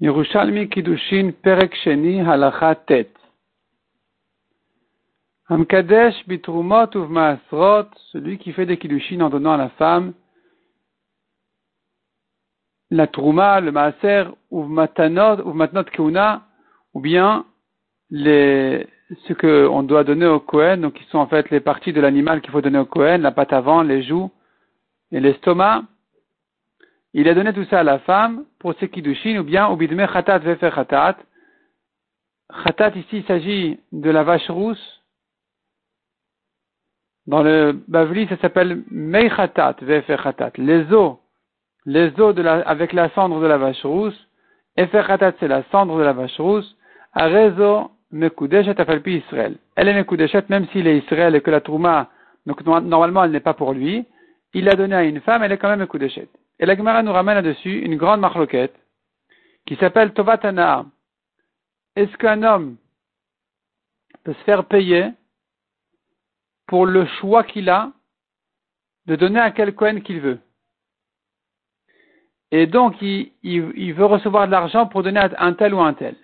Yerushalmi Kiddushin Perek Sheni Halacha Tet. Amkadesh Bitrumot Uvmaasrot, celui qui fait des Kiddushin en donnant à la femme la Trouma, le Maaser, Uvmatanot, Uvmatnot Keuna, ou bien ce qu'on doit donner au Kohen, donc qui sont en fait les parties de l'animal qu'il faut donner au Kohen, la patte avant, les joues et l'estomac. Il a donné tout ça à la femme pour ses kiddushin ou bien au bidme khatat vefer khatat. Khatat ici il s'agit de la vache rousse. Dans le Bavli ça s'appelle mei khatat vefer khatat. Les os, les os de la, avec la cendre de la vache rousse. Efer khatat c'est la cendre de la vache rousse. Arezo mekudeshet afalpi Israël. Elle est mekudeshet même s'il est Israël et que la trouma, donc normalement elle n'est pas pour lui. Il l'a donné à une femme, elle est quand même mekudeshet. Et la Gemara nous ramène là-dessus une grande marloquette qui s'appelle Tovatana. Est-ce qu'un homme peut se faire payer pour le choix qu'il a de donner à quel Cohen qu'il veut? Et donc, il, veut recevoir de l'argent pour donner à un tel ou un tel.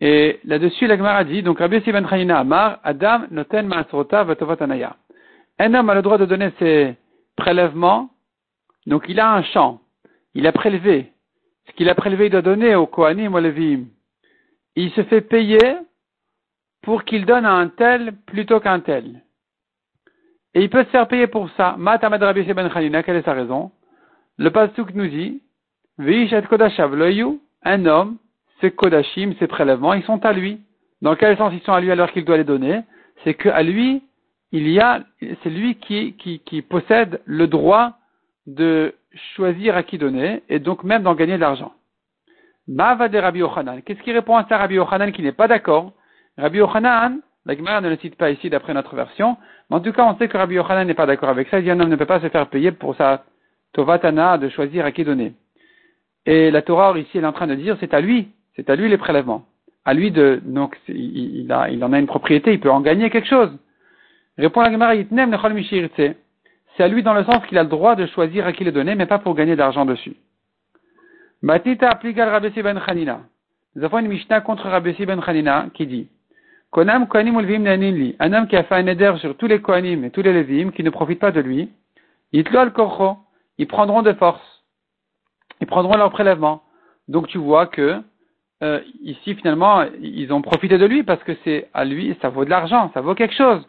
Et là-dessus, la Gemara dit, donc Rabbi Sivan Amar, Adam noten. Un homme a le droit de donner ses prélèvements donc il a un champ, il a prélevé. Ce qu'il a prélevé, il doit donner au Kohanim, au Levim. Il se fait payer pour qu'il donne à un tel plutôt qu'un tel. Et il peut se faire payer pour ça. Matamad Rabbi Ben Khalina, quelle est sa raison? Le Pasuk nous dit, Vishat Kodashav un homme, ses Kodashim, ses prélèvements, ils sont à lui. Dans quel sens ils sont à lui alors qu'il doit les donner? C'est qu'à lui, il y a, c'est lui qui, qui possède le droit de choisir à qui donner et donc même d'en gagner de l'argent. Mava de Rabbi Yochanan. Qu'est-ce qui répond à ça Rabbi Yochanan qui n'est pas d'accord? Rabbi Yochanan, la Gemara ne le cite pas ici d'après notre version, mais en tout cas on sait que Rabbi Yochanan n'est pas d'accord avec ça. Il dit un homme ne peut pas se faire payer pour sa Tovatana de choisir à qui donner. Et la Torah ici elle est en train de dire c'est à lui, c'est à lui les prélèvements. À lui de, donc il, en a une propriété, il peut en gagner quelque chose. Répond la Gemara, Yitnem nechol c'est à lui dans le sens qu'il a le droit de choisir à qui le donner, mais pas pour gagner d'argent dessus. Matita applica Rabbi ben Chanina. Nous avons une Mishnah contre Rabbi ben Chanina qui dit Konam Kohanim Ulvim Un homme qui a fait un éder sur tous les Kohanim et tous les Levim qui ne profitent pas de lui, Korcho, ils prendront de force. Ils prendront leur prélèvement. Donc tu vois que euh, ici finalement ils ont profité de lui parce que c'est à lui, ça vaut de l'argent, ça vaut quelque chose.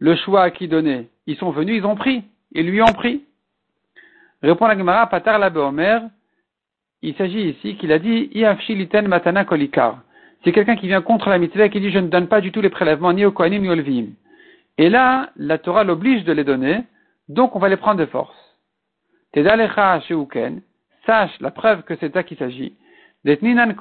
Le choix à qui donner, ils sont venus, ils ont pris. Ils lui ont pris. Répond la Gemara, Patar la Omer, il s'agit ici qu'il a dit, Iafshiliten matana kolikar. C'est quelqu'un qui vient contre la mitzvah qui dit, je ne donne pas du tout les prélèvements ni au Kohanim ni au Levim. Et là, la Torah l'oblige de les donner, donc on va les prendre de force. Tedalecha sheuken, sache la preuve que c'est ça qu'il s'agit. Detninan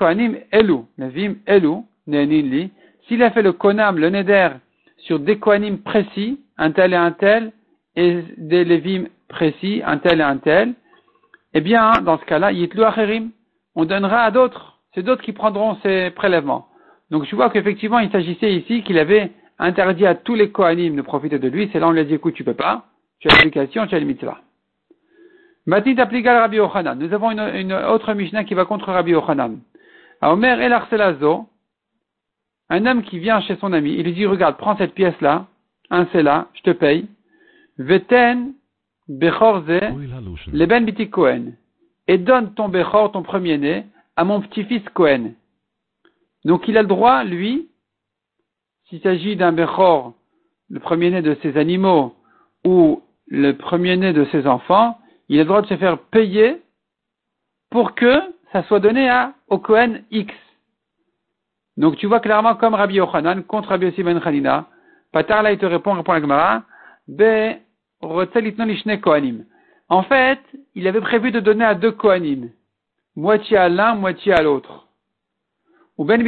elu, Levim elu. S'il a fait le konam, le neder, sur des Kohanim précis, un tel et un tel, et des lévim précis, un tel et un tel, eh bien, dans ce cas-là, yitlu acherim, on donnera à d'autres. C'est d'autres qui prendront ces prélèvements. Donc, je vois qu'effectivement, il s'agissait ici qu'il avait interdit à tous les Kohanim de profiter de lui. C'est là on lui a dit, écoute, tu peux pas. Tu as l'application, tu as le mitzvah. Matit applica Rabbi Yochanan. Nous avons une, autre Mishnah qui va contre Rabbi Yochanan. À Omer El Arselazo, un homme qui vient chez son ami, il lui dit, regarde, prends cette pièce-là, un c'est là, je te paye. Veten Bechorze Leben Biti Cohen. Et donne ton Bechor, ton premier-né, à mon petit-fils Cohen. Donc il a le droit, lui, s'il s'agit d'un Bechor, le premier-né de ses animaux, ou le premier-né de ses enfants, il a le droit de se faire payer pour que ça soit donné à, au Cohen X. Donc tu vois clairement comme Rabbi Yochanan contre Rabbi Yossi Ben Khalina. Patar là il te répond, répond la Gemara, Be en fait, il avait prévu de donner à deux Kohanim, moitié à l'un, moitié à l'autre. Ou Ben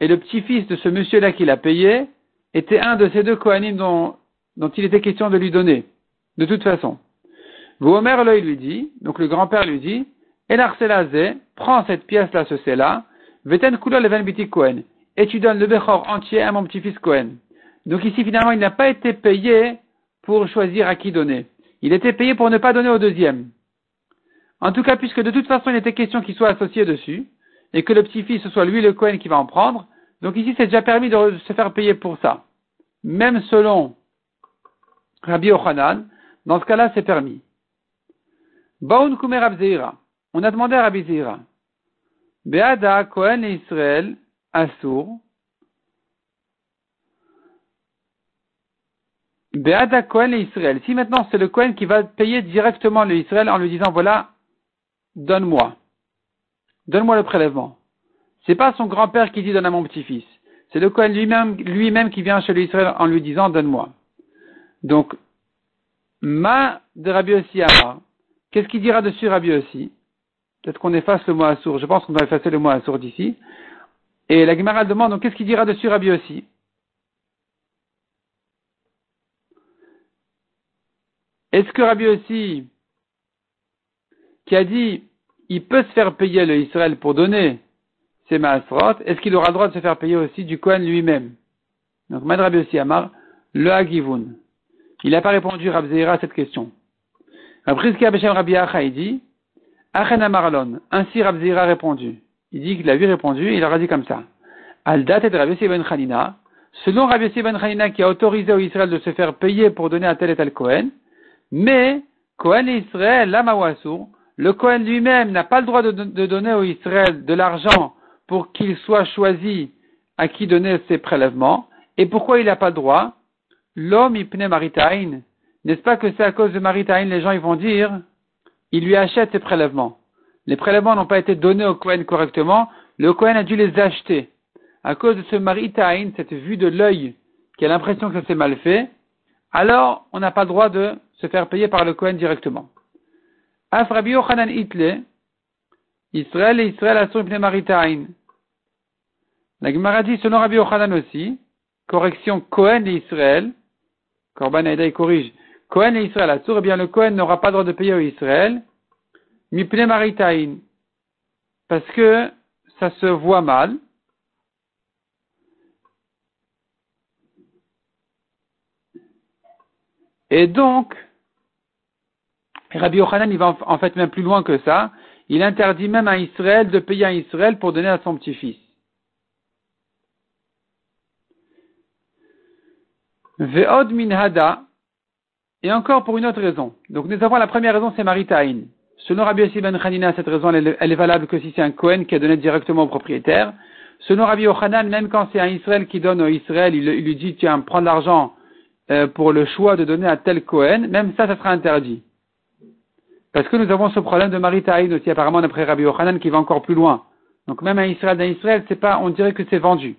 Et le petit-fils de ce monsieur-là qu'il a payé était un de ces deux Kohanim dont, il était question de lui donner. De toute façon. Vomer il lui dit, donc le grand-père lui dit, prends cette pièce-là, ce c'est-là, Veten Biti Kohen, et tu donnes le Bechor entier à mon petit-fils Kohen. Donc ici, finalement, il n'a pas été payé pour choisir à qui donner. Il était payé pour ne pas donner au deuxième. En tout cas, puisque de toute façon il était question qu'il soit associé dessus, et que le petit-fils ce soit lui le Cohen qui va en prendre, donc ici c'est déjà permis de se faire payer pour ça. Même selon Rabbi Ochanan, dans ce cas-là c'est permis. Baun Kumer On a demandé à Rabbi Zeira. Beada Cohen et Israël, Assour. Beada Cohen et Israël. Si maintenant c'est le Cohen qui va payer directement le Israël en lui disant voilà, donne-moi. Donne-moi le prélèvement. C'est pas son grand-père qui dit donne à mon petit-fils. C'est le Cohen lui-même, lui-même qui vient chez l'Israël en lui disant donne-moi. Donc, ma de Rabbi Ossi Qu'est-ce qu'il dira dessus Rabbi aussi Peut-être qu'on efface le mot assour. Je pense qu'on va effacer le mot assour d'ici. Et la Gemara demande, donc qu'est-ce qu'il dira dessus Rabbi aussi Est-ce que Rabbi aussi, qui a dit, il peut se faire payer le Israël pour donner ses maasrot, est-ce qu'il aura le droit de se faire payer aussi du Kohen lui-même? Donc, Mad Rabbi aussi Amar, le Hagivun. Il n'a pas répondu Rabbi à cette question. Après Rabbi Acha, il dit, Achen Amarlon. Ainsi Rabbi a répondu. Il dit qu'il a vu répondu, et il leur a dit comme ça. Aldat et Rabbi Ben Khanina. Selon Rabbi Ben Khanina qui a autorisé au Israël de se faire payer pour donner à tel et tel Kohen, mais Kohen et Israël, l'Amawasour, le Kohen lui-même n'a pas le droit de, donner au Israël de l'argent pour qu'il soit choisi à qui donner ses prélèvements. Et pourquoi il n'a pas le droit? L'homme ipne maritain. N'est-ce pas que c'est à cause de maritain, les gens ils vont dire, il lui achète ses prélèvements. Les prélèvements n'ont pas été donnés au Kohen correctement, le Kohen a dû les acheter. À cause de ce maritain, cette vue de l'œil, qui a l'impression que ça s'est mal fait, alors on n'a pas le droit de se faire payer par le Kohen directement. Afrabi Yochanan Itle, Israël et Israël Asur ibn Maritain. La Gemara dit, selon Rabbi Yochanan aussi, correction Kohen et Israël, Korban Aïda corrige, Kohen et Israël Asur, eh bien le Kohen n'aura pas le droit de payer au Israël, Mipne Maritain, parce que ça se voit mal, Et donc, Rabbi Yochanan, il va en fait même plus loin que ça. Il interdit même à Israël de payer à Israël pour donner à son petit-fils. Ve'od minhada, et encore pour une autre raison. Donc nous avons la première raison, c'est Maritain. Selon Rabbi Yossi ben Hanina, cette raison, elle, est valable que si c'est un Kohen qui a donné directement au propriétaire. Selon Rabbi Yochanan, même quand c'est un Israël qui donne au Israël, il, lui dit, tiens, prends l'argent euh, pour le choix de donner à tel Kohen, même ça, ça sera interdit. Parce que nous avons ce problème de Maritaïn aussi, apparemment, d'après Rabbi Yochanan, qui va encore plus loin. Donc même un Israël d'un Israël, c'est pas, on dirait que c'est vendu.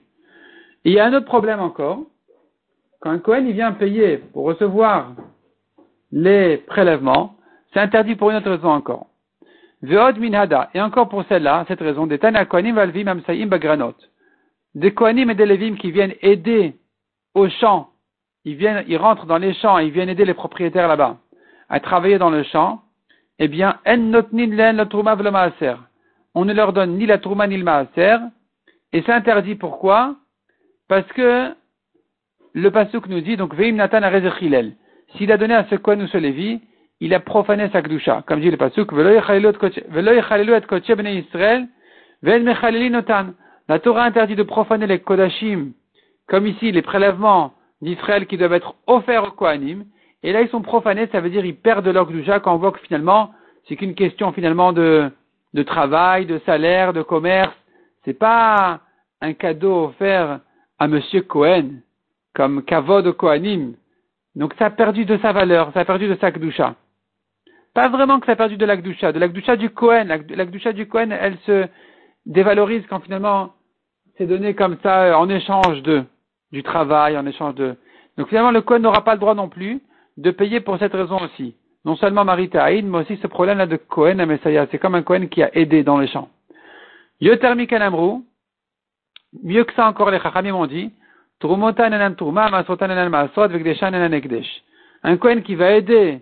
Il y a un autre problème encore. Quand un Kohen, il vient payer pour recevoir les prélèvements, c'est interdit pour une autre raison encore. Veod minhada. Et encore pour celle-là, cette raison, des Tana Kohanim valvim bagranot. Des Kohanim et des Levim qui viennent aider au champ, ils viennent, ils rentrent dans les champs, ils viennent aider les propriétaires là-bas à travailler dans le champ, eh bien, On ne leur donne ni la trouma ni le maaser, et c'est interdit. Pourquoi? Parce que le pasuk nous dit, donc, veim natan S'il a donné à ce ce Lévi, il a profané sa kdusha. Comme dit le pasuk, La Torah interdit de profaner les kodashim, comme ici, les prélèvements d'Israël qui doivent être offerts aux Kohanim, et là, ils sont profanés, ça veut dire ils perdent leur gdoucha quand on voit que finalement, c'est qu'une question finalement de, de travail, de salaire, de commerce. C'est pas un cadeau offert à monsieur Cohen, comme kavod Kohanim. Donc ça a perdu de sa valeur, ça a perdu de sa gdoucha. Pas vraiment que ça a perdu de la gdoucha, de la gdoucha du Cohen. La, gdoucha du Cohen, elle se dévalorise quand finalement c'est donné comme ça en échange de, du travail, en échange de. Donc finalement le Cohen n'aura pas le droit non plus de payer pour cette raison aussi. Non seulement Maritaïd, mais aussi ce problème-là de Cohen à Messiah. C'est comme un Cohen qui a aidé dans les champs. Yotermi Kanamru, mieux que ça encore, les Chachamim ont dit, un Cohen qui va aider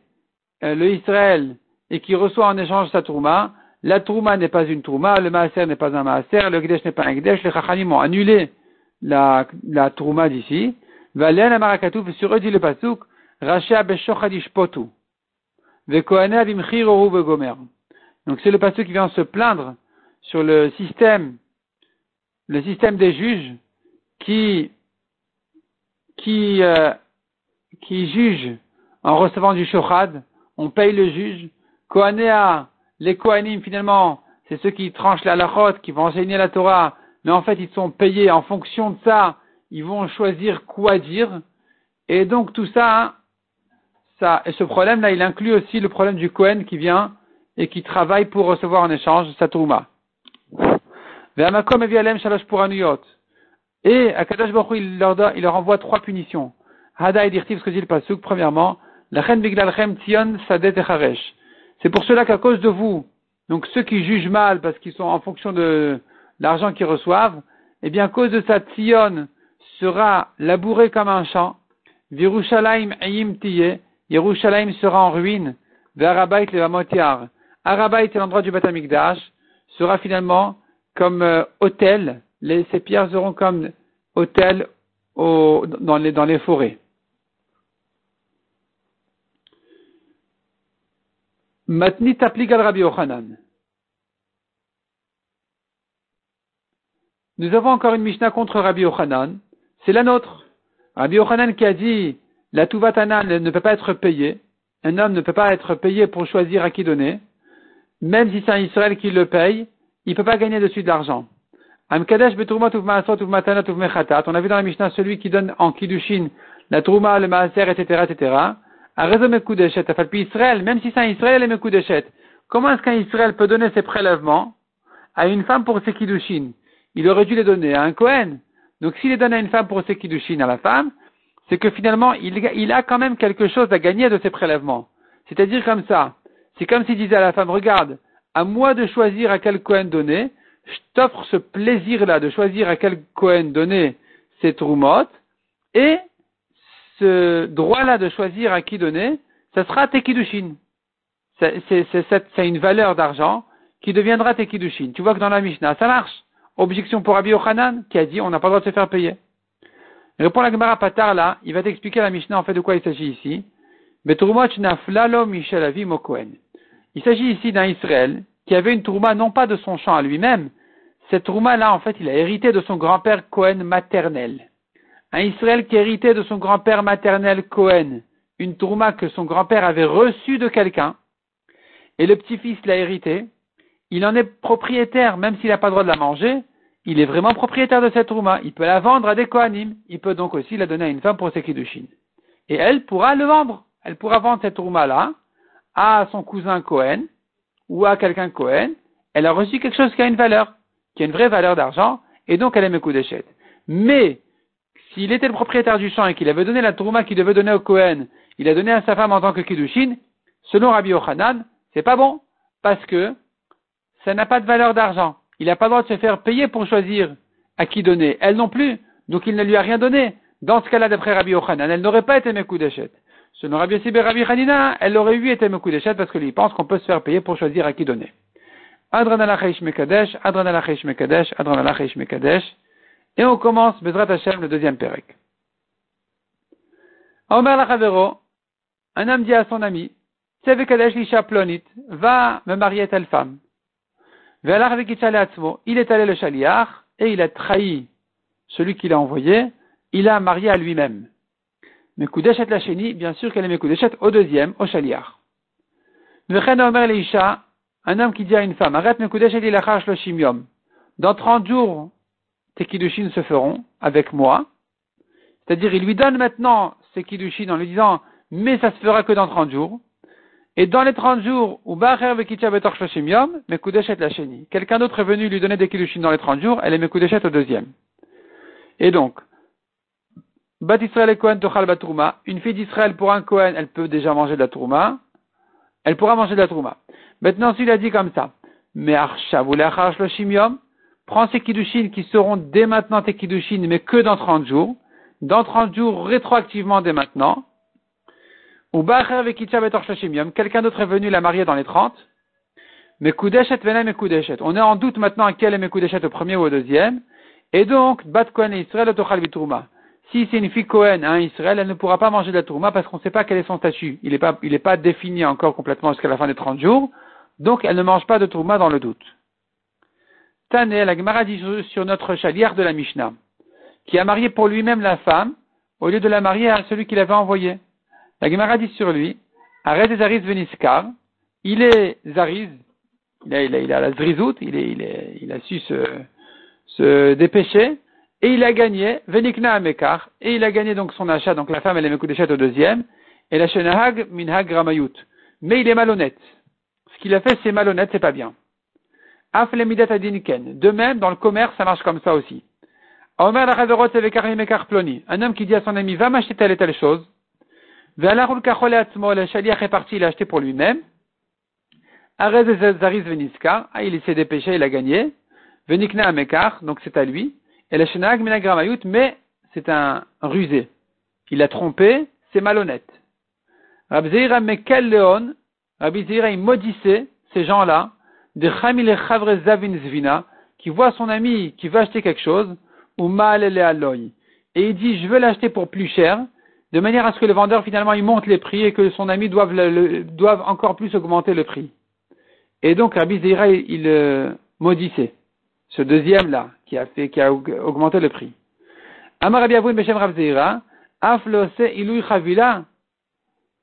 euh, le Israël et qui reçoit en échange sa Trouma, la Trouma n'est pas une Trouma, le Maaser n'est pas un Maaser, le Gdesh n'est pas un Gdesh, les Chachamim ont annulé la, la Trouma d'ici. Valen Amarakatouf, sur eux dit le Pasuk, Beshochad ishpotu. Donc c'est le pasteur qui vient se plaindre sur le système, le système des juges qui, qui, euh, qui jugent en recevant du shochad. On paye le juge. Kohanéa, les Kohanim finalement, c'est ceux qui tranchent la lachot, qui vont enseigner la Torah, mais en fait ils sont payés en fonction de ça, ils vont choisir quoi dire. Et donc tout ça, et ce problème-là, il inclut aussi le problème du Kohen qui vient et qui travaille pour recevoir en échange sa Touma. Et Akadosh Baruch il il leur envoie trois punitions. Premièrement, c'est pour cela qu'à cause de vous, donc ceux qui jugent mal parce qu'ils sont en fonction de l'argent qu'ils reçoivent, eh bien à cause de ça, Tzion sera labouré comme un champ, Yerushalayim sera en ruine, Verabait le Vamotiar. Arabait l'endroit du Batamikdash, sera finalement comme euh, hôtel, les, ces pierres seront comme hôtel dans, les, forêts. Applique al Rabbi Ochanan. Nous avons encore une Mishnah contre Rabbi Ochanan. C'est la nôtre. Rabbi Ochanan qui a dit la Tuvatana ne peut pas être payée. Un homme ne peut pas être payé pour choisir à qui donner. Même si c'est un Israël qui le paye, il ne peut pas gagner dessus de l'argent. On a vu dans la Mishnah celui qui donne en Kiddushin la Trouma, le Maaser, etc., etc. A raison Mekudeshet, Israël, même si c'est un Israël et Mekudeshet. Comment est-ce qu'un Israël peut donner ses prélèvements à une femme pour ses Kiddushin? Il aurait dû les donner à un Kohen. Donc s'il les donne à une femme pour ses Kiddushin à la femme, c'est que finalement, il, a quand même quelque chose à gagner de ses prélèvements. C'est-à-dire comme ça. C'est comme s'il disait à la femme, regarde, à moi de choisir à quel Cohen donner, je t'offre ce plaisir-là de choisir à quel Cohen donner ces troumottes, et ce droit-là de choisir à qui donner, ça sera Tekidushin. C'est une valeur d'argent qui deviendra Tekidushin. Tu vois que dans la Mishnah, ça marche. Objection pour Rabbi Yochanan, qui a dit on n'a pas le droit de se faire payer. Répond la Gemara Patar là, il va t'expliquer la Mishnah en fait de quoi il s'agit ici. Il s'agit ici d'un Israël qui avait une tourma non pas de son champ à lui-même, cette tourma là en fait il a hérité de son grand-père Cohen maternel. Un Israël qui héritait de son grand-père maternel Cohen, une tourma que son grand-père avait reçue de quelqu'un, et le petit-fils l'a hérité, il en est propriétaire, même s'il n'a pas le droit de la manger, il est vraiment propriétaire de cette tourma. Il peut la vendre à des Kohanim. Il peut donc aussi la donner à une femme pour ses kiddushin. Et elle pourra le vendre. Elle pourra vendre cette tourma-là à son cousin Cohen ou à quelqu'un Cohen. Elle a reçu quelque chose qui a une valeur, qui a une vraie valeur d'argent, et donc elle aime coup d'échette. Mais, s'il était le propriétaire du champ et qu'il avait donné la tourma qu'il devait donner au Cohen, il a donné à sa femme en tant que kiddushin, selon Rabbi Yochanan, c'est pas bon, parce que ça n'a pas de valeur d'argent il n'a pas le droit de se faire payer pour choisir à qui donner. Elle non plus. Donc il ne lui a rien donné. Dans ce cas-là, d'après Rabbi Yochanan, elle n'aurait pas été Mekoudeshet. Selon Rabbi Yossi Rabbi Hanina, elle aurait eu été Mekoudeshet parce qu'il pense qu'on peut se faire payer pour choisir à qui donner. Adran alachish mekadesh, adran alachish mekadesh, adran alachish mekadesh. Et on commence, Bezrat Hashem, le deuxième perek. Omer Lachavero, un homme dit à son ami, Sevekadesh lisha plonit, va me marier telle femme. Il est allé le chaliar et il a trahi celui qui l'a envoyé, il a marié à lui-même. Mais Koudeshet la chéni, bien sûr qu'elle est Koudeshet au deuxième, au chaliar. un homme qui dit à une femme, arrête Mekoudeshet il le shimium. Dans 30 jours, tes kiddushin se feront avec moi. C'est-à-dire, il lui donne maintenant ses kiddushin en lui disant, mais ça se fera que dans 30 jours. Et dans les 30 jours, où Bacher Betor Shloshim Yom, Mekudeshet la Sheni. Quelqu'un d'autre est venu lui donner des kilushin dans les 30 jours, elle est Mekudeshet au deuxième. Et donc, Bat Israël et Kohen Tochal Batrouma, une fille d'Israël pour un Kohen, elle peut déjà manger de la Trouma, elle pourra manger de la Trouma. Maintenant, s'il a dit comme ça, mais Shloshim Yom, prends ces kiddushin qui seront dès maintenant tes kiddushin, mais que dans 30 jours, dans 30 jours, rétroactivement dès maintenant, ou quelqu'un d'autre est venu la marier dans les 30. Mais Venem On est en doute maintenant à quel est Mekudeshet au premier ou au deuxième. Et donc, Bat Kohen et Israël Si c'est une fille Kohen à un Israël, elle ne pourra pas manger de la tourma parce qu'on ne sait pas quel est son statut. Il n'est pas, il est pas défini encore complètement jusqu'à la fin des 30 jours. Donc, elle ne mange pas de tourma dans le doute. Tane, la Gemara dit sur notre chalière de la Mishnah, qui a marié pour lui-même la femme, au lieu de la marier à celui qui l'avait envoyé. La Gemara dit sur lui, Arrête Zariz Veniskar, il est Zariz, il a, il la Zrizout, il, est, il, a su se, dépêcher, et il a gagné, Venikna Amekar, et il a gagné donc son achat, donc la femme elle est Mekudeshet au deuxième, et la Shenahag Minhag Ramayut. Mais il est malhonnête. Ce qu'il a fait, c'est malhonnête, c'est pas bien. De même, dans le commerce, ça marche comme ça aussi. Un homme qui dit à son ami, va m'acheter telle et telle chose. Le shaliach est parti, il a acheté pour lui-même. Ah, il s'est dépêché, il a gagné. Venikna amekar, donc c'est à lui. Et le shenag minagramayut, mais c'est un rusé. Il a trompé, c'est malhonnête. Rabzeira mekel leon, Rabzeira il maudissait ces gens-là, de chamile chavre zavin zvina, qui voit son ami qui veut acheter quelque chose, ou mal Et il dit, je veux l'acheter pour plus cher, de manière à ce que le vendeur finalement il monte les prix et que son ami doive, le, encore plus augmenter le prix. Et donc Rabbi Zira, il, euh, maudissait ce deuxième là qui a fait qui a augmenté le prix. Amar Rabbi Beshem Rabbi aflose ilui chavila,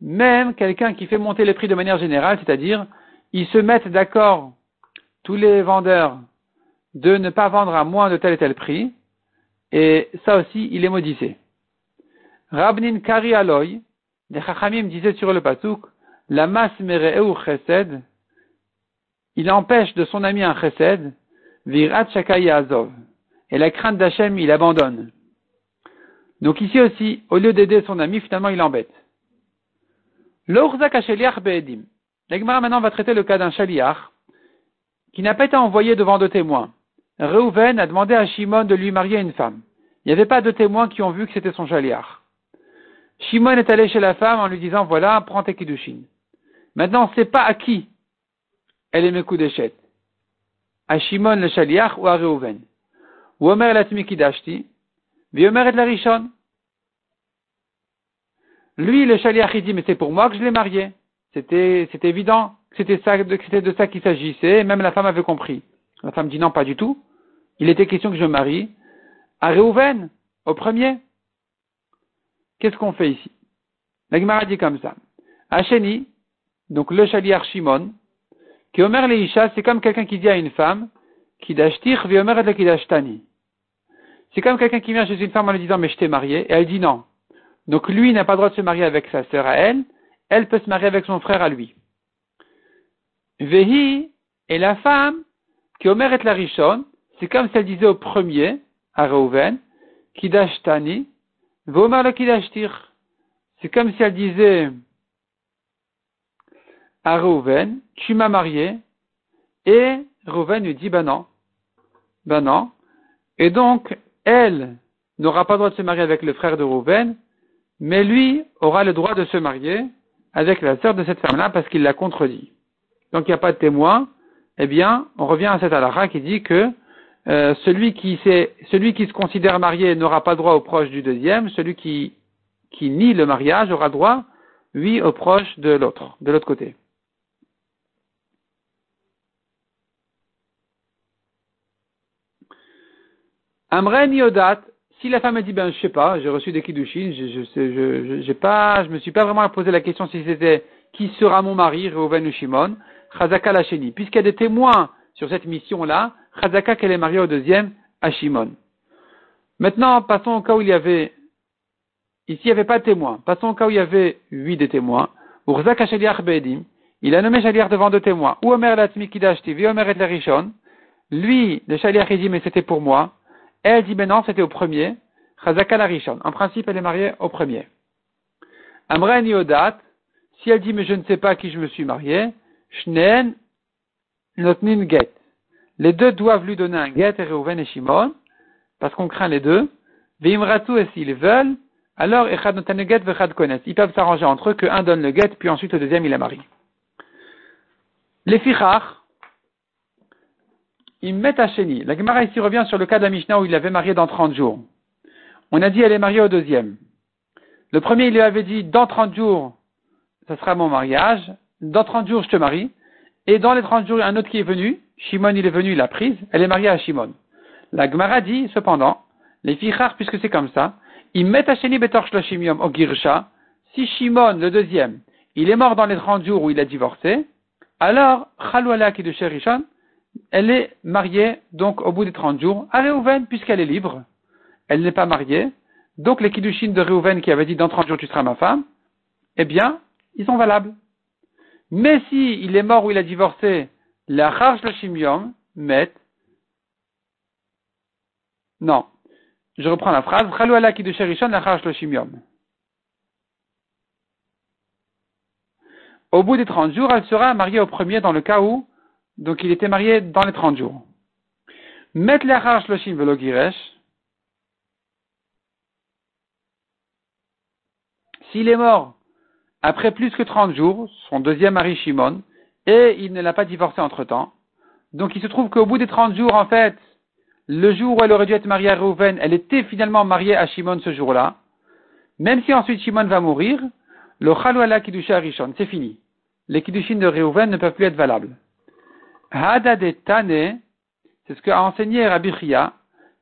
même quelqu'un qui fait monter les prix de manière générale, c'est-à-dire ils se mettent d'accord tous les vendeurs de ne pas vendre à moins de tel et tel prix, et ça aussi, il est maudissé. Rabnin Kari Aloy, les Chachamim disaient sur le Patouk, la masse mereu chesed, il empêche de son ami un chesed, virat shakai azov. Et la crainte d'Hachem, il abandonne. Donc ici aussi, au lieu d'aider son ami, finalement, il embête. L'Urzak Hasheliach Be'edim. L'Egmara maintenant va traiter le cas d'un Shaliach qui n'a pas été envoyé devant deux témoins. Reuven a demandé à Shimon de lui marier une femme. Il n'y avait pas de témoins qui ont vu que c'était son Shaliach. Shimon est allé chez la femme en lui disant, voilà, prends tes kiddushin. Maintenant, on ne sait pas à qui elle est Mekudeshet. À Shimon le Shaliach ou à Reuven. Ou Omer la Tmikidashti, Omer et la Rishon. Lui, le Shaliach, il dit, mais c'est pour moi que je l'ai marié. C'était, c'était évident que c'était c'était de ça qu'il s'agissait, même la femme avait compris. La femme dit non, pas du tout. Il était question que je marie à Reuven, au premier. Qu'est-ce qu'on fait ici La Gemara dit comme ça. Hacheni, donc le chaliar Shimon, qui Omer Leisha, c'est comme quelqu'un qui dit à une femme, qui d'ashtir vi Omer et qui C'est comme quelqu'un qui vient chez une femme en lui disant, mais je t'ai marié, et elle dit non. Donc lui n'a pas le droit de se marier avec sa sœur à elle, elle peut se marier avec son frère à lui. Vehi, et la femme, qui Omer et la Rishon, c'est comme si elle disait au premier, à Reuven, Kidashtani, le Kidashtir. C'est comme si elle disait à Reuven, tu m'as marié, et Reuven lui dit, ben non, ben non. Et donc, elle n'aura pas le droit de se marier avec le frère de Reuven, mais lui aura le droit de se marier avec la sœur de cette femme-là parce qu'il l'a contredit. Donc il n'y a pas de témoin, eh bien, on revient à cette alara qui dit que euh, celui, qui se considère marié n'aura pas droit au proche du deuxième, celui qui, qui nie le mariage aura droit, lui, au proche de l'autre, de l'autre côté. Amren Yodat, si la femme a dit, ben, je sais pas, j'ai reçu des kiddushin, je, je, je, je, pas, je me suis pas vraiment posé la question si c'était qui sera mon mari, Reuven ou Shimon, Chazaka Lacheni. Puisqu'il y a des témoins sur cette mission-là, Chazaka qu'elle est mariée au deuxième, à Shimon. Maintenant, passons au cas où il y avait, ici il n'y avait pas de témoins. Passons au cas où il y avait huit des témoins. Urzak Be'edim. Il a nommé Shaliach devant deux témoins. Ou Omer Latmi Kidashti, vi Omer et Rishon. Lui, le Shaliach, il dit, mais c'était pour moi. Elle dit, mais non, c'était au premier. Chazaka la Rishon. En principe, elle est mariée au premier. Amren Yodat. Si elle dit, mais je ne sais pas à qui je me suis marié, Shnen Notnin Get. Les deux doivent lui donner un get, Reuven et Shimon, parce qu'on craint les deux. Veimratu, et s'ils veulent, alors Echad Notan Konet. Ils peuvent s'arranger entre eux, qu'un donne le get, puis ensuite le deuxième, il la marie. Les fichar, ils mettent à Chéni. La Gemara ici revient sur le cas de la Mishnah où il avait marié dans 30 jours. On a dit elle est mariée au deuxième. Le premier, il lui avait dit, dans 30 jours, ce sera mon mariage. Dans 30 jours, je te marie. Et dans les 30 jours, un autre qui est venu, Shimon il est venu, il l'a prise, elle est mariée à Shimon. La Gemara dit, cependant, les rares, puisque c'est comme ça, ils mettent Sheni Betor Shloshim au Girsha, si Shimon, le deuxième, il est mort dans les 30 jours où il a divorcé, alors, Khalouala qui de Rishon, elle est mariée, donc, au bout des 30 jours, à Reuven, puisqu'elle est libre. Elle n'est pas mariée. Donc, les Kiddushin de Reuven qui avait dit dans 30 jours tu seras ma femme, eh bien, ils sont valables. Mais si il est mort ou il a divorcé, la charge shimium met. Non. Je reprends la phrase. Khalouala qui de Rishon, la charge. Au bout des 30 jours, elle sera mariée au premier dans le cas où, donc il était marié dans les 30 jours. Met l'achar shloshim velo S'il est mort après plus que 30 jours, son deuxième mari Shimon, et il ne l'a pas divorcé entre temps, donc il se trouve qu'au bout des 30 jours, en fait, le jour où elle aurait dû être mariée à Reuven, elle était finalement mariée à Shimon ce jour-là, même si ensuite Shimon va mourir, le Chalwala Kiddusha Arishon, c'est fini. Les Kiddushin de Reuven ne peuvent plus être valables. Hada de Tane, c'est ce qu'a enseigné Rabbi Chia,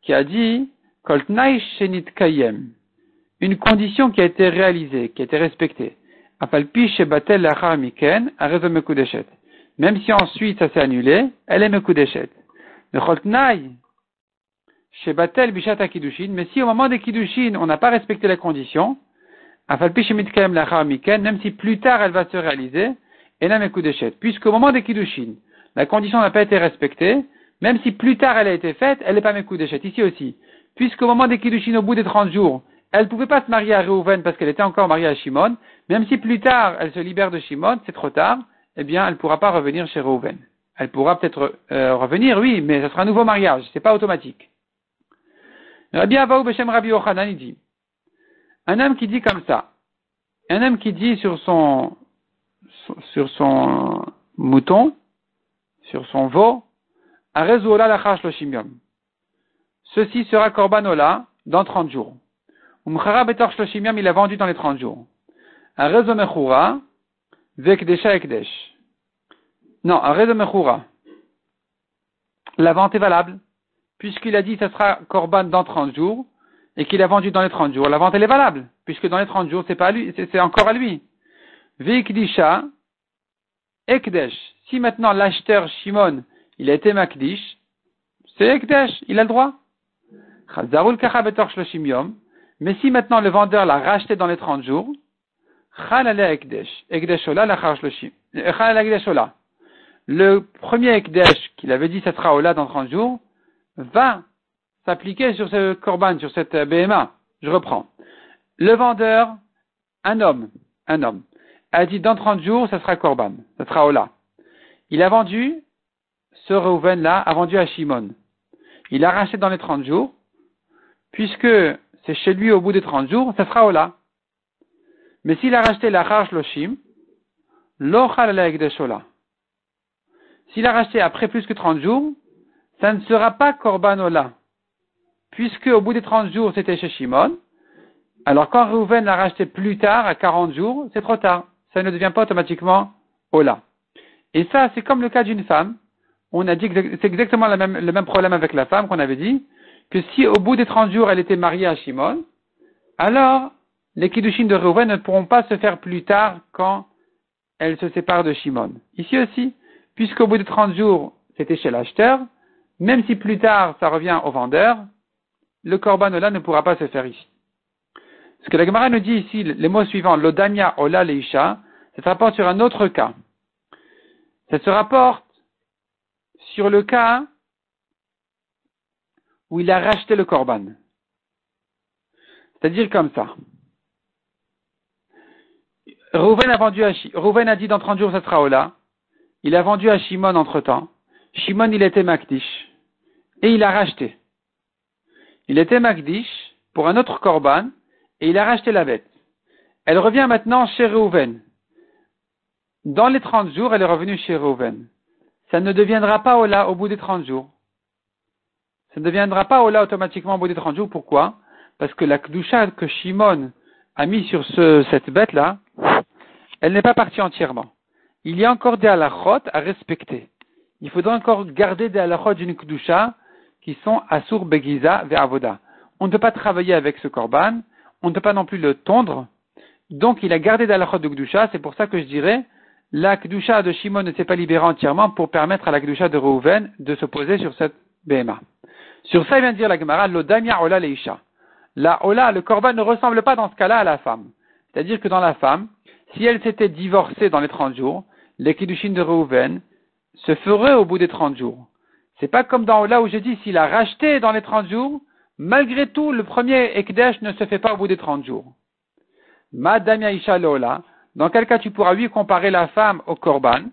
qui a dit, Koltnai Shenit Kayem, une condition qui a été réalisée, qui a été respectée. Lachar Miken, Mekudeshet. Même si ensuite ça s'est annulé, elle est Mekudeshet. Le Shebatel Bishat Kiddushin, mais si au moment des Kiddushin on n'a pas respecté la condition, même si plus tard elle va se réaliser, et là Puisqu'au moment des Kiddushin, la condition n'a pas été respectée, même si plus tard elle a été faite, elle n'est pas Mekudeshet. Ici aussi. Puisqu'au moment des Kiddushin, au bout des 30 jours, elle ne pouvait pas se marier à Reuven parce qu'elle était encore mariée à Shimon, même si plus tard elle se libère de Shimon, c'est trop tard, eh bien elle ne pourra pas revenir chez Reuven. Elle pourra peut-être euh, revenir, oui, mais ce sera un nouveau mariage, c'est pas automatique. Rabbi Abaou Beshem Rabbi Yochanan, il dit, un homme qui dit comme ça, un homme qui dit sur son, sur son mouton, sur son veau, Arezuola la shloshimium. Ceci sera korbanola dans 30 jours. Umchara betor shloshimium, il a vendu dans les 30 jours. Arezo mechura, vekdesha ekdesh. Non, arezo mechura. La vente est valable, puisqu'il a dit que ce sera korban dans 30 jours, et qu'il a vendu dans les 30 jours, la vente elle est valable, puisque dans les 30 jours, c'est pas à lui, c'est encore à lui. Vikdisha, Ekdesh. Si maintenant l'acheteur Shimon, il a été Makdish, c'est Ekdesh, il a le droit. Mais si maintenant le vendeur l'a racheté dans les 30 jours, le premier Ekdesh qu'il avait dit ça sera Ola dans 30 jours, va s'appliquer sur ce korban, sur cette BMA. Je reprends. Le vendeur, un homme, un homme, a dit dans 30 jours, ça sera korban, ça sera Ola. Il a vendu, ce Reuven là, a vendu à Shimon. Il a racheté dans les 30 jours, puisque c'est chez lui au bout des 30 jours, ça sera Ola. Mais s'il a racheté la Rach Loshim, Shola. S'il a racheté après plus que 30 jours, ça ne sera pas Korban Ola puisque au bout des 30 jours, c'était chez Shimon. Alors quand Reuven l'a racheté plus tard, à 40 jours, c'est trop tard. Ça ne devient pas automatiquement Ola. Et ça, c'est comme le cas d'une femme. On a dit que c'est exactement le même problème avec la femme qu'on avait dit, que si au bout des 30 jours, elle était mariée à Shimon, alors les Kiddushin de Reuven ne pourront pas se faire plus tard quand elle se sépare de Shimon. Ici aussi, puisqu'au bout des 30 jours, c'était chez l'acheteur, même si plus tard, ça revient au vendeur, le korban ola ne pourra pas se faire ici. Ce que la Gemara nous dit ici, les mots suivants, l'odania ola leisha, ça se rapporte sur un autre cas. Ça se rapporte sur le cas où il a racheté le korban. C'est-à-dire comme ça. Rouven a vendu à Rouven a dit dans 30 jours ça sera Ola. Il a vendu à Shimon entre temps. Shimon il était Makdish. Et il a racheté. Il était Magdish pour un autre korban et il a racheté la bête. Elle revient maintenant chez Reuven. Dans les 30 jours, elle est revenue chez Reuven. Ça ne deviendra pas Ola au bout des 30 jours. Ça ne deviendra pas Ola automatiquement au bout des 30 jours. Pourquoi? Parce que la Kdusha que Shimon a mis sur ce, cette bête-là, elle n'est pas partie entièrement. il y a encore des halachot à respecter. Il faudra encore garder des halachot d'une kudusha qui sont asur begiza avoda. On ne peut pas travailler avec ce korban, on ne peut pas non plus le tondre. Donc il a gardé des halachot de kudusha, c'est pour ça que je dirais, la kudusha de Shimon ne s'est pas libérée entièrement pour permettre à la kudusha de Reuven de se poser sur cette BMA. Sur ça, il vient de dire la Gemara, l'odamia ola leisha. La ola, le korban ne ressemble pas dans ce cas-là à la femme. C'est-à-dire que dans la femme, si elle s'était divorcée dans les 30 jours, les de Reuven se feraient au bout des 30 jours. C'est pas comme dans là où je dis s'il a racheté dans les 30 jours, malgré tout, le premier Ekdesh ne se fait pas au bout des 30 jours. Madame Yaisha Lola, dans quel cas tu pourras lui comparer la femme au Korban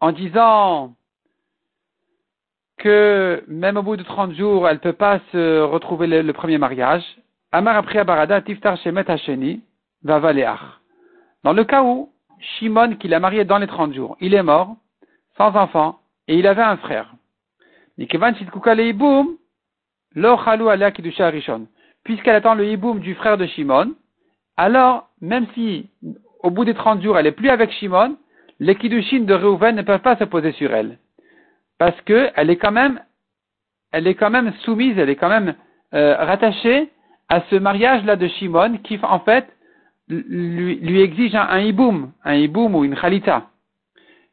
en disant que même au bout de 30 jours, elle ne peut pas se retrouver le, premier mariage. Amar Barada, Tiftar Shemet Hasheni, va Dans le cas où Shimon, qui l'a marié dans les 30 jours, il est mort, sans enfant, et il avait un frère. Puisqu'elle attend le hiboum du frère de Shimon, alors, même si au bout des 30 jours elle est plus avec Shimon, les kiddushin de Reuven ne peuvent pas se poser sur elle. Parce qu'elle est quand même, elle est quand même soumise, elle est quand même euh, rattachée à ce mariage-là de Shimon qui, en fait, lui, exige un, hiboum, un hiboum ou une khalita.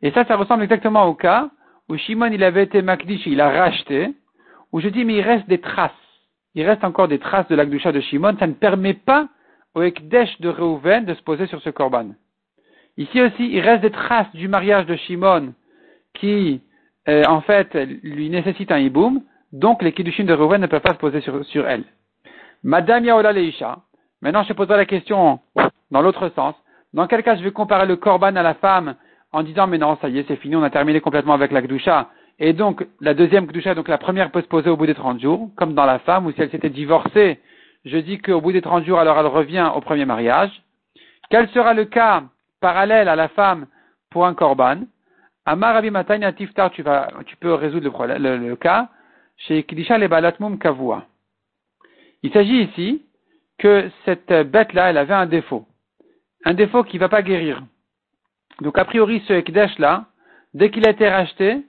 Et ça, ça ressemble exactement au cas où Shimon, il avait été makdish, il a racheté, où je dis, mais il reste des traces. Il reste encore des traces de l'akdusha de Shimon. Ça ne permet pas au Ekdesh de Reuven de se poser sur ce korban. Ici aussi, il reste des traces du mariage de Shimon qui, euh, en fait, lui nécessite un hiboum. Donc, les kiddushin de Reuven ne peuvent pas se poser sur, elle. Madame Yaola Leisha, Maintenant, je poserai la question dans l'autre sens. Dans quel cas je vais comparer le korban à la femme en disant mais non, ça y est, c'est fini, on a terminé complètement avec la gdusha. Et donc, la deuxième gdusha, donc la première peut se poser au bout des 30 jours, comme dans la femme, ou si elle s'était divorcée, je dis qu'au bout des 30 jours, alors elle revient au premier mariage. Quel sera le cas parallèle à la femme pour un korban? Amar Rabbi Matanya Tiftar, tu, peux résoudre le, cas. Chez Kidisha Balatmum Kavua. Il s'agit ici que cette bête-là, elle avait un défaut. Un défaut qui ne va pas guérir. Donc, a priori, ce Ekdesh-là, dès qu'il a été racheté,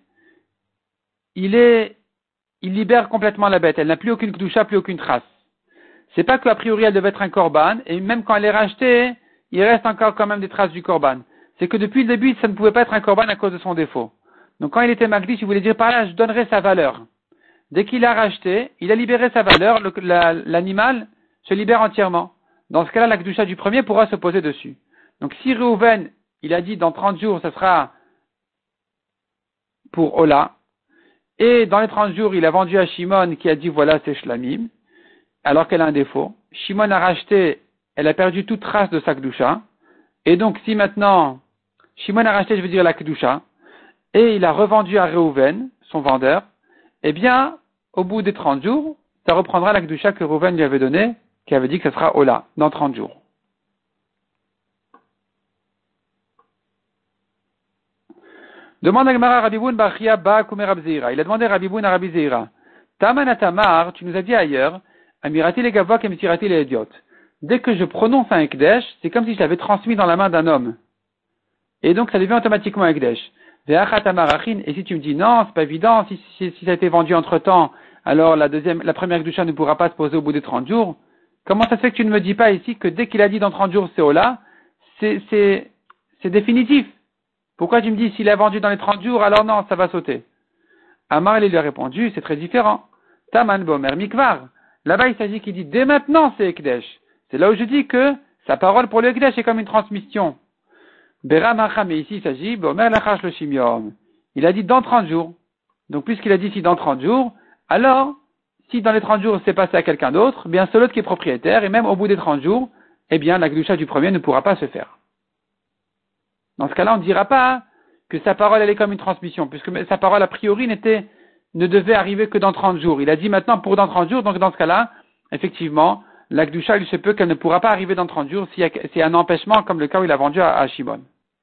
il libère complètement la bête. Elle n'a plus aucune kdusha, plus aucune trace. C'est pas qu'a priori elle devait être un korban, et même quand elle est rachetée, il reste encore quand même des traces du korban. C'est que depuis le début, ça ne pouvait pas être un korban à cause de son défaut. Donc quand il était magdish, il voulait dire par là, je donnerai sa valeur. Dès qu'il a racheté, il a libéré sa valeur, l'animal, se libère entièrement. Dans ce cas-là, la Kedusha du premier pourra se poser dessus. Donc si Reuven, il a dit dans 30 jours, ce sera pour Ola, et dans les 30 jours, il a vendu à Shimon qui a dit voilà, c'est Shlamim, alors qu'elle a un défaut. Shimon a racheté, elle a perdu toute trace de sa Kedusha, et donc si maintenant, Shimon a racheté, je veux dire la Kedusha, et il a revendu à Reuven, son vendeur, eh bien, au bout des 30 jours, ça reprendra la Kedusha que Reuven lui avait donnée, qui avait dit que ce sera Ola, dans 30 jours. Demande à Gemara Rabiboun Bachia Ba Il a demandé à Rabiboun à Rabizira. Tamanatamar, tu nous as dit ailleurs, Amirati les Gavok et Mitirati les. Dès que je prononce un Ekdesh, c'est comme si je l'avais transmis dans la main d'un homme. Et donc ça devient automatiquement un Ekdesh. Et si tu me dis non, c'est pas évident, si, ça a été vendu entre temps, alors la deuxième, la première Ekdusha ne pourra pas se poser au bout des 30 jours. Comment ça se fait que tu ne me dis pas ici que dès qu'il a dit dans 30 jours c'est Ola, c'est, définitif Pourquoi tu me dis s'il a vendu dans les 30 jours, alors non, ça va sauter? Amar il lui a répondu, c'est très différent. Taman Bomer Mikvar. Là-bas, il s'agit qu'il dit dès maintenant c'est Ekdesh. C'est là où je dis que sa parole pour le Ekdesh est comme une transmission. Bera mais ici il s'agit Bomer Lachash le Shimion. Il a dit dans 30 jours. Donc puisqu'il a dit ici dans 30 jours, alors si dans les 30 jours c'est passé à quelqu'un d'autre, bien c'est l'autre qui est propriétaire, et même au bout des 30 jours, eh bien la gdusha du premier ne pourra pas se faire. Dans ce cas-là, on ne dira pas que sa parole elle est comme une transmission, puisque sa parole a priori ne devait arriver que dans 30 jours. Il a dit maintenant pour dans 30 jours, donc dans ce cas-là, effectivement, la gdusha il se peut qu'elle ne pourra pas arriver dans 30 jours s'il y, a un empêchement comme le cas où il a vendu à, à Shimon.